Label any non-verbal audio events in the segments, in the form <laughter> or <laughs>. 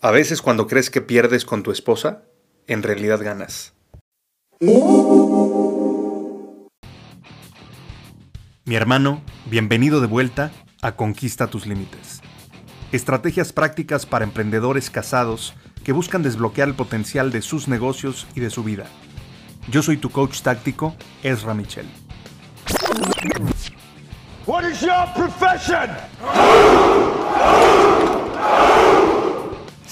A veces cuando crees que pierdes con tu esposa, en realidad ganas. Mi hermano, bienvenido de vuelta a Conquista tus Límites. Estrategias prácticas para emprendedores casados que buscan desbloquear el potencial de sus negocios y de su vida. Yo soy tu coach táctico, Ezra Michel. What is your profession?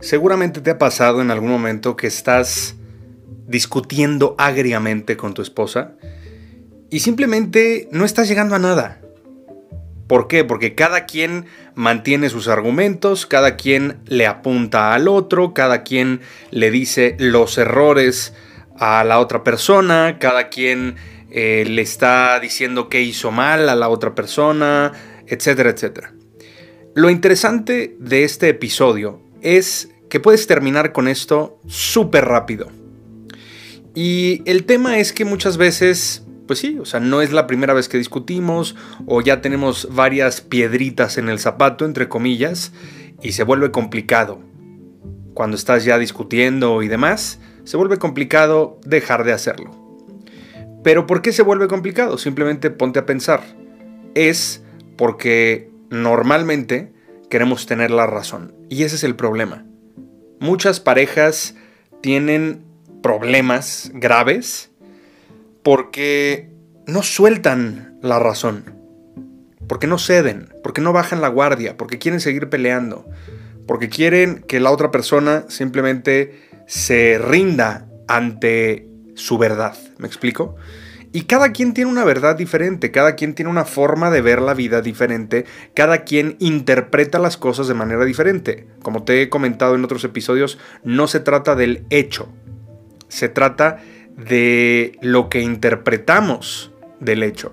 Seguramente te ha pasado en algún momento que estás discutiendo agriamente con tu esposa y simplemente no estás llegando a nada. ¿Por qué? Porque cada quien mantiene sus argumentos, cada quien le apunta al otro, cada quien le dice los errores a la otra persona, cada quien eh, le está diciendo que hizo mal a la otra persona, etcétera, etcétera. Lo interesante de este episodio es que puedes terminar con esto súper rápido. Y el tema es que muchas veces pues sí, o sea, no es la primera vez que discutimos o ya tenemos varias piedritas en el zapato, entre comillas, y se vuelve complicado. Cuando estás ya discutiendo y demás, se vuelve complicado dejar de hacerlo. Pero ¿por qué se vuelve complicado? Simplemente ponte a pensar. Es porque normalmente queremos tener la razón. Y ese es el problema. Muchas parejas tienen problemas graves porque no sueltan la razón, porque no ceden, porque no bajan la guardia, porque quieren seguir peleando, porque quieren que la otra persona simplemente se rinda ante su verdad. ¿Me explico? Y cada quien tiene una verdad diferente, cada quien tiene una forma de ver la vida diferente, cada quien interpreta las cosas de manera diferente. Como te he comentado en otros episodios, no se trata del hecho, se trata de lo que interpretamos del hecho.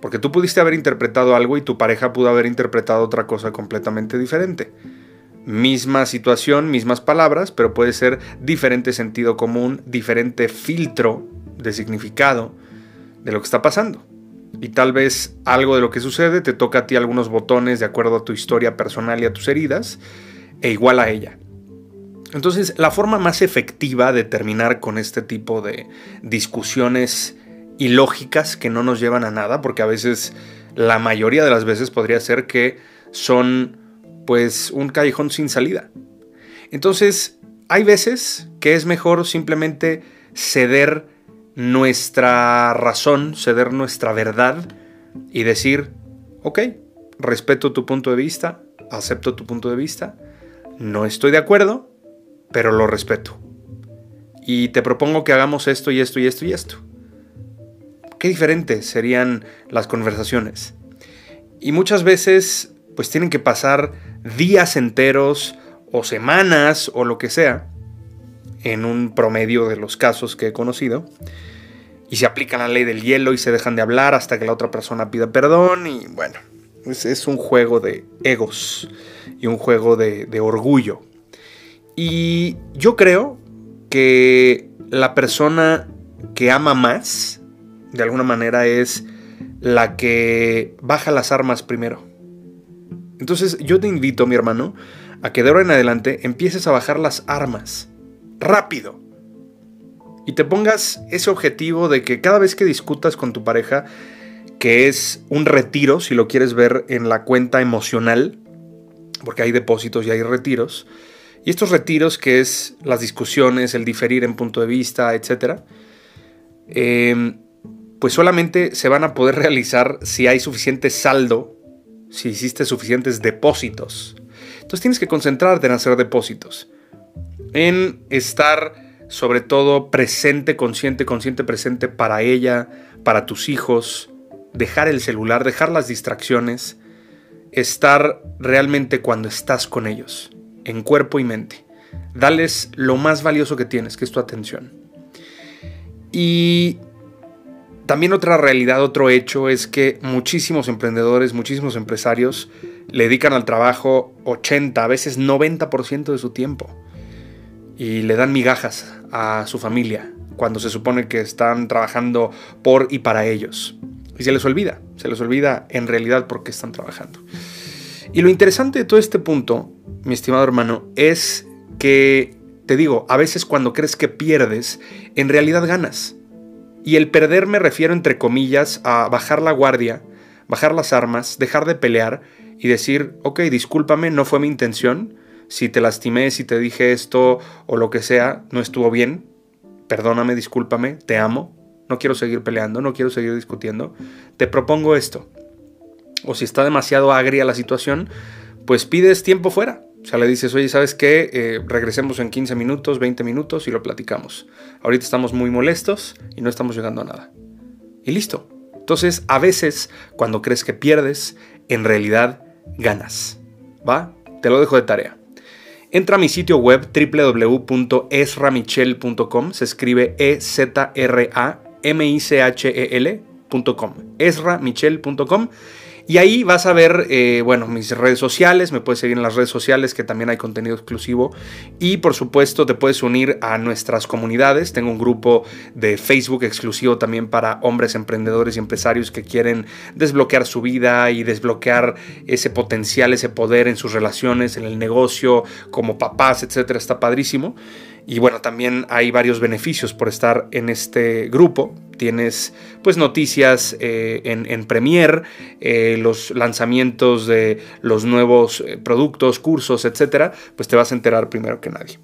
Porque tú pudiste haber interpretado algo y tu pareja pudo haber interpretado otra cosa completamente diferente. Misma situación, mismas palabras, pero puede ser diferente sentido común, diferente filtro de significado de lo que está pasando. Y tal vez algo de lo que sucede te toca a ti algunos botones de acuerdo a tu historia personal y a tus heridas, e igual a ella. Entonces, la forma más efectiva de terminar con este tipo de discusiones ilógicas que no nos llevan a nada, porque a veces, la mayoría de las veces podría ser que son pues un callejón sin salida. Entonces, hay veces que es mejor simplemente ceder nuestra razón, ceder nuestra verdad y decir, ok, respeto tu punto de vista, acepto tu punto de vista, no estoy de acuerdo, pero lo respeto. Y te propongo que hagamos esto y esto y esto y esto. Qué diferentes serían las conversaciones. Y muchas veces pues tienen que pasar días enteros o semanas o lo que sea, en un promedio de los casos que he conocido, y se aplican la ley del hielo y se dejan de hablar hasta que la otra persona pida perdón y bueno, es, un juego de egos y un juego de, de orgullo y yo creo que la persona que ama más, de alguna manera, es la que baja las armas primero. Entonces yo te invito, mi hermano, a que de ahora en adelante empieces a bajar las armas. Rápido. Y te pongas ese objetivo de que cada vez que discutas con tu pareja, que es un retiro, si lo quieres ver en la cuenta emocional, porque hay depósitos y hay retiros, y estos retiros, que es las discusiones, el diferir en punto de vista, etc., em, pues solamente se van a poder <laughs> realizar si hay suficiente saldo, si hiciste suficientes depósitos. Entonces tienes que concentrarte en hacer depósitos, en estar sobre todo presente, consciente, consciente, presente para ella, para tus hijos, dejar el celular, dejar las distracciones, estar realmente cuando estás con ellos, en cuerpo y mente. Dales lo más valioso que tienes, que es tu atención. Y también otra realidad, otro hecho es que muchísimos emprendedores, muchísimos empresarios le dedican al trabajo 80, a veces 90% de su tiempo. Y le dan migajas a su familia cuando se supone que están trabajando por y para ellos. Y se les olvida, se les olvida en realidad por qué están trabajando. Y lo interesante de todo este punto, mi estimado hermano, es que, te digo, a veces cuando crees que pierdes, en realidad ganas. Y el perder me refiero, entre comillas, a bajar la guardia, bajar las armas, dejar de pelear y decir, ok, discúlpame, no fue mi intención, si te lastimé, si te dije esto o lo que sea, no estuvo bien, perdóname, discúlpame, te amo, no quiero seguir peleando, no quiero seguir discutiendo, te propongo esto. O si está demasiado agria la situación, pues pides tiempo fuera. O sea, le dices, oye, ¿sabes qué? Eh, regresemos en 15 minutos, 20 minutos y lo platicamos. Ahorita estamos muy molestos y no estamos llegando a nada. Y listo. Entonces, a veces, cuando crees que pierdes, en realidad ganas. ¿Va? Te lo dejo de tarea. Entra a mi sitio web www.esramichel.com, se escribe E-Z-R-A-M-I-C-H-E-L.com, esramichel.com y ahí vas a ver, eh, bueno, mis redes sociales, me puedes seguir en las redes sociales que también hay contenido exclusivo. Y por supuesto te puedes unir a nuestras comunidades. Tengo un grupo de Facebook exclusivo también para hombres emprendedores y empresarios que quieren desbloquear su vida y desbloquear ese potencial, ese poder en sus relaciones, en el negocio, como papás, etcétera. Está padrísimo. Y bueno, también hay varios beneficios por estar en este grupo. Tienes pues noticias eh, en, en, Premier, eh, los lanzamientos de los nuevos eh, productos, cursos, etcétera, pues te vas a enterar primero que nadie.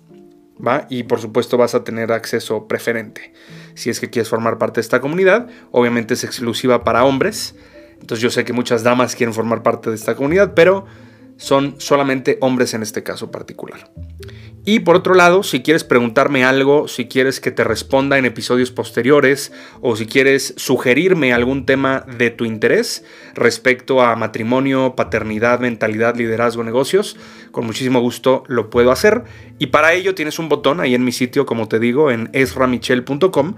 ¿Va? Y por supuesto vas a tener acceso preferente. Si es que quieres formar parte de esta comunidad, obviamente es exclusiva para hombres. Entonces yo sé que muchas damas quieren formar parte de esta comunidad, pero son solamente hombres en este caso particular. Y por otro lado, si quieres preguntarme algo, si quieres que te responda en episodios posteriores o si quieres sugerirme algún tema de tu interés respecto a matrimonio, paternidad, mentalidad, liderazgo, negocios, con muchísimo gusto lo puedo hacer. Y para ello tienes un botón ahí en mi sitio, como te digo, en esramichel.com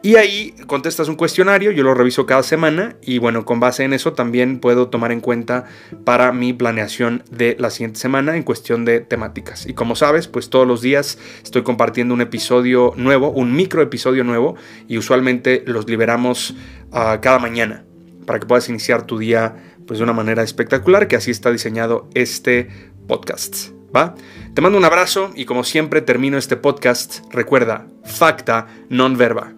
y ahí contestas un cuestionario, yo lo reviso cada semana y bueno, con base en eso también puedo tomar en cuenta para mi planeación de la siguiente semana en cuestión de temáticas. Y como sabes, pues todos los días estoy compartiendo un episodio nuevo, un micro episodio nuevo y usualmente los liberamos uh, cada mañana para que puedas iniciar tu día pues de una manera espectacular, que así está diseñado este podcast. ¿Va? Te mando un abrazo y como siempre termino este podcast, recuerda, facta non verba